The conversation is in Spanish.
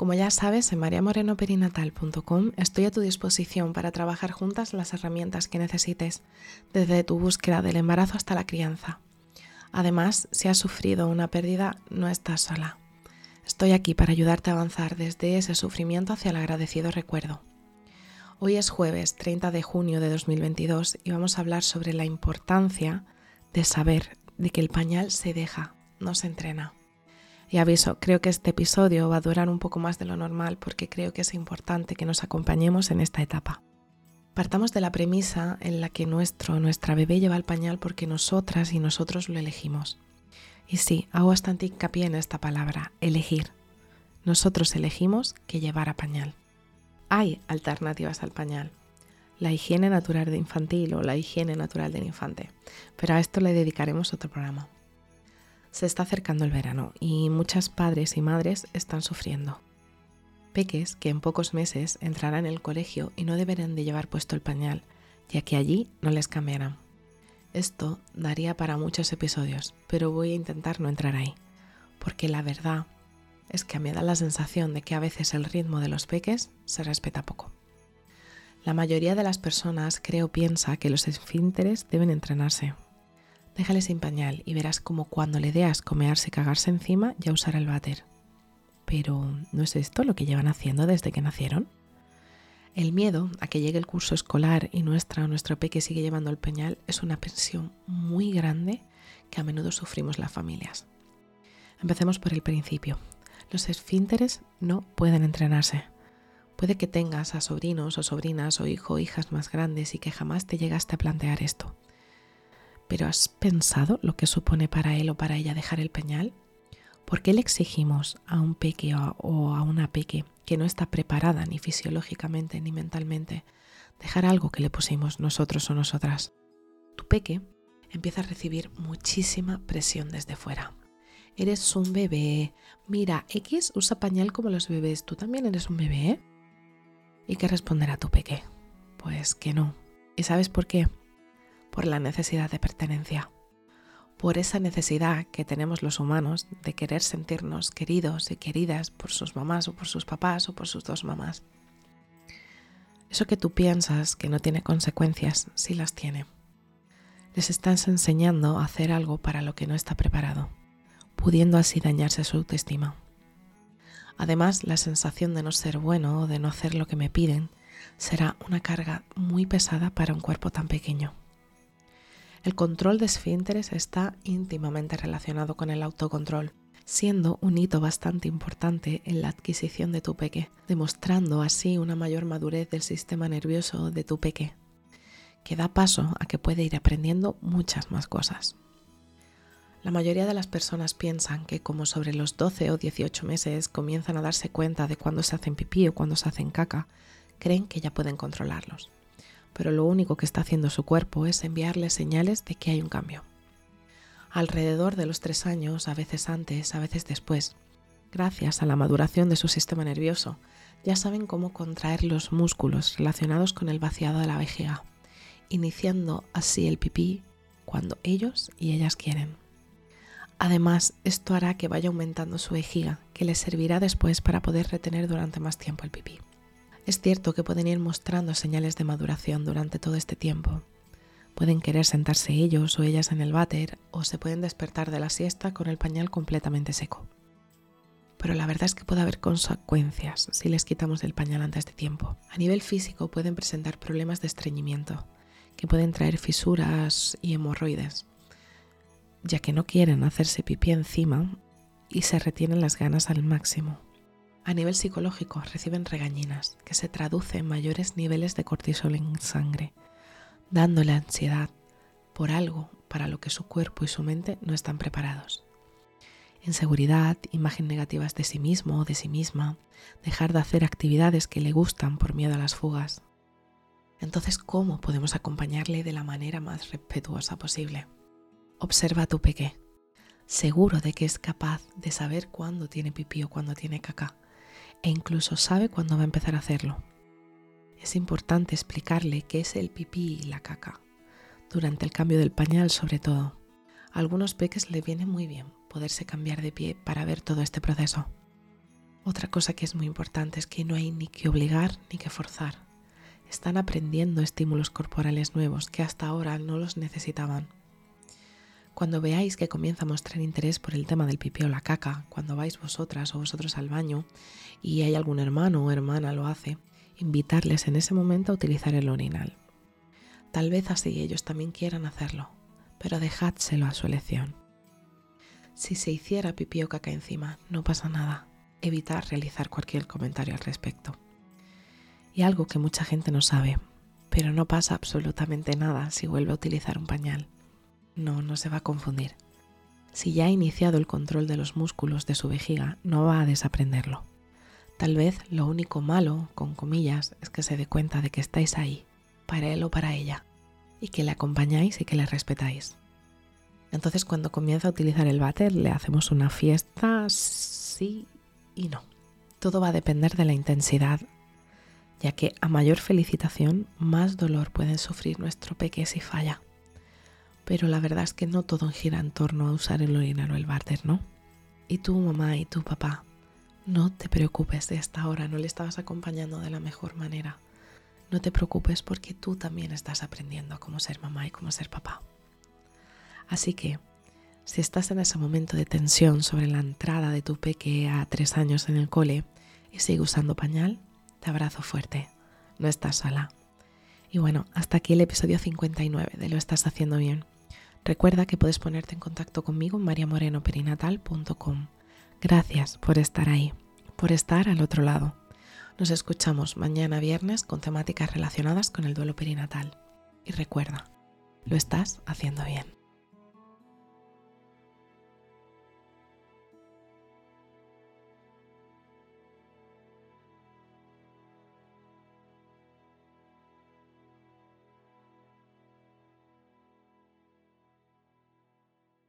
Como ya sabes, en mariamorenoperinatal.com estoy a tu disposición para trabajar juntas las herramientas que necesites, desde tu búsqueda del embarazo hasta la crianza. Además, si has sufrido una pérdida, no estás sola. Estoy aquí para ayudarte a avanzar desde ese sufrimiento hacia el agradecido recuerdo. Hoy es jueves 30 de junio de 2022 y vamos a hablar sobre la importancia de saber de que el pañal se deja, no se entrena. Y aviso, creo que este episodio va a durar un poco más de lo normal porque creo que es importante que nos acompañemos en esta etapa. Partamos de la premisa en la que nuestro, nuestra bebé lleva el pañal porque nosotras y nosotros lo elegimos. Y sí, hago bastante hincapié en esta palabra, elegir. Nosotros elegimos que llevara pañal. Hay alternativas al pañal. La higiene natural de infantil o la higiene natural del infante. Pero a esto le dedicaremos otro programa. Se está acercando el verano y muchas padres y madres están sufriendo. Peques que en pocos meses entrarán en el colegio y no deberán de llevar puesto el pañal, ya que allí no les cambiarán. Esto daría para muchos episodios, pero voy a intentar no entrar ahí, porque la verdad es que me da la sensación de que a veces el ritmo de los peques se respeta poco. La mayoría de las personas creo piensa que los esfínteres deben entrenarse, Déjale sin pañal y verás como cuando le deas comearse y cagarse encima ya usará el váter. Pero, ¿no es esto lo que llevan haciendo desde que nacieron? El miedo a que llegue el curso escolar y nuestra o nuestro peque sigue llevando el pañal es una pensión muy grande que a menudo sufrimos las familias. Empecemos por el principio. Los esfínteres no pueden entrenarse. Puede que tengas a sobrinos o sobrinas o hijos o hijas más grandes y que jamás te llegaste a plantear esto. ¿Pero has pensado lo que supone para él o para ella dejar el pañal? ¿Por qué le exigimos a un peque o a una peque que no está preparada ni fisiológicamente ni mentalmente dejar algo que le pusimos nosotros o nosotras? Tu peque empieza a recibir muchísima presión desde fuera. Eres un bebé. Mira, X usa pañal como los bebés. ¿Tú también eres un bebé? ¿Y qué responderá tu peque? Pues que no. ¿Y sabes por qué? Por la necesidad de pertenencia, por esa necesidad que tenemos los humanos de querer sentirnos queridos y queridas por sus mamás o por sus papás o por sus dos mamás. Eso que tú piensas que no tiene consecuencias, sí las tiene. Les estás enseñando a hacer algo para lo que no está preparado, pudiendo así dañarse su autoestima. Además, la sensación de no ser bueno o de no hacer lo que me piden será una carga muy pesada para un cuerpo tan pequeño. El control de esfínteres está íntimamente relacionado con el autocontrol, siendo un hito bastante importante en la adquisición de tu peque, demostrando así una mayor madurez del sistema nervioso de tu peque, que da paso a que puede ir aprendiendo muchas más cosas. La mayoría de las personas piensan que como sobre los 12 o 18 meses comienzan a darse cuenta de cuándo se hacen pipí o cuándo se hacen caca, creen que ya pueden controlarlos pero lo único que está haciendo su cuerpo es enviarle señales de que hay un cambio. Alrededor de los tres años, a veces antes, a veces después, gracias a la maduración de su sistema nervioso, ya saben cómo contraer los músculos relacionados con el vaciado de la vejiga, iniciando así el pipí cuando ellos y ellas quieren. Además, esto hará que vaya aumentando su vejiga, que les servirá después para poder retener durante más tiempo el pipí. Es cierto que pueden ir mostrando señales de maduración durante todo este tiempo. Pueden querer sentarse ellos o ellas en el váter o se pueden despertar de la siesta con el pañal completamente seco. Pero la verdad es que puede haber consecuencias si les quitamos el pañal antes de tiempo. A nivel físico pueden presentar problemas de estreñimiento, que pueden traer fisuras y hemorroides, ya que no quieren hacerse pipí encima y se retienen las ganas al máximo. A nivel psicológico reciben regañinas, que se traduce en mayores niveles de cortisol en sangre, dándole ansiedad por algo para lo que su cuerpo y su mente no están preparados. Inseguridad, imagen negativas de sí mismo o de sí misma, dejar de hacer actividades que le gustan por miedo a las fugas. Entonces, ¿cómo podemos acompañarle de la manera más respetuosa posible? Observa a tu peque, seguro de que es capaz de saber cuándo tiene pipí o cuándo tiene caca, e incluso sabe cuándo va a empezar a hacerlo. Es importante explicarle qué es el pipí y la caca, durante el cambio del pañal sobre todo. A algunos peques le viene muy bien poderse cambiar de pie para ver todo este proceso. Otra cosa que es muy importante es que no hay ni que obligar ni que forzar están aprendiendo estímulos corporales nuevos que hasta ahora no los necesitaban. Cuando veáis que comienza a mostrar interés por el tema del pipí o la caca, cuando vais vosotras o vosotros al baño y hay algún hermano o hermana lo hace, invitarles en ese momento a utilizar el orinal. Tal vez así ellos también quieran hacerlo, pero dejádselo a su elección. Si se hiciera pipí o caca encima, no pasa nada. Evitar realizar cualquier comentario al respecto. Y algo que mucha gente no sabe, pero no pasa absolutamente nada si vuelve a utilizar un pañal. No, no se va a confundir. Si ya ha iniciado el control de los músculos de su vejiga, no va a desaprenderlo. Tal vez lo único malo, con comillas, es que se dé cuenta de que estáis ahí, para él o para ella, y que le acompañáis y que le respetáis. Entonces cuando comienza a utilizar el váter le hacemos una fiesta sí y no. Todo va a depender de la intensidad ya que a mayor felicitación, más dolor pueden sufrir nuestro peque si falla. Pero la verdad es que no todo gira en torno a usar el orinal o el barter, ¿no? Y tú, mamá, y tu papá, no te preocupes de esta hora, no le estabas acompañando de la mejor manera. No te preocupes porque tú también estás aprendiendo cómo ser mamá y cómo ser papá. Así que, si estás en ese momento de tensión sobre la entrada de tu peque a tres años en el cole y sigue usando pañal, te abrazo fuerte. No estás sola. Y bueno, hasta aquí el episodio 59 de Lo estás haciendo bien. Recuerda que puedes ponerte en contacto conmigo en mariamorenoperinatal.com. Gracias por estar ahí, por estar al otro lado. Nos escuchamos mañana viernes con temáticas relacionadas con el duelo perinatal. Y recuerda, lo estás haciendo bien.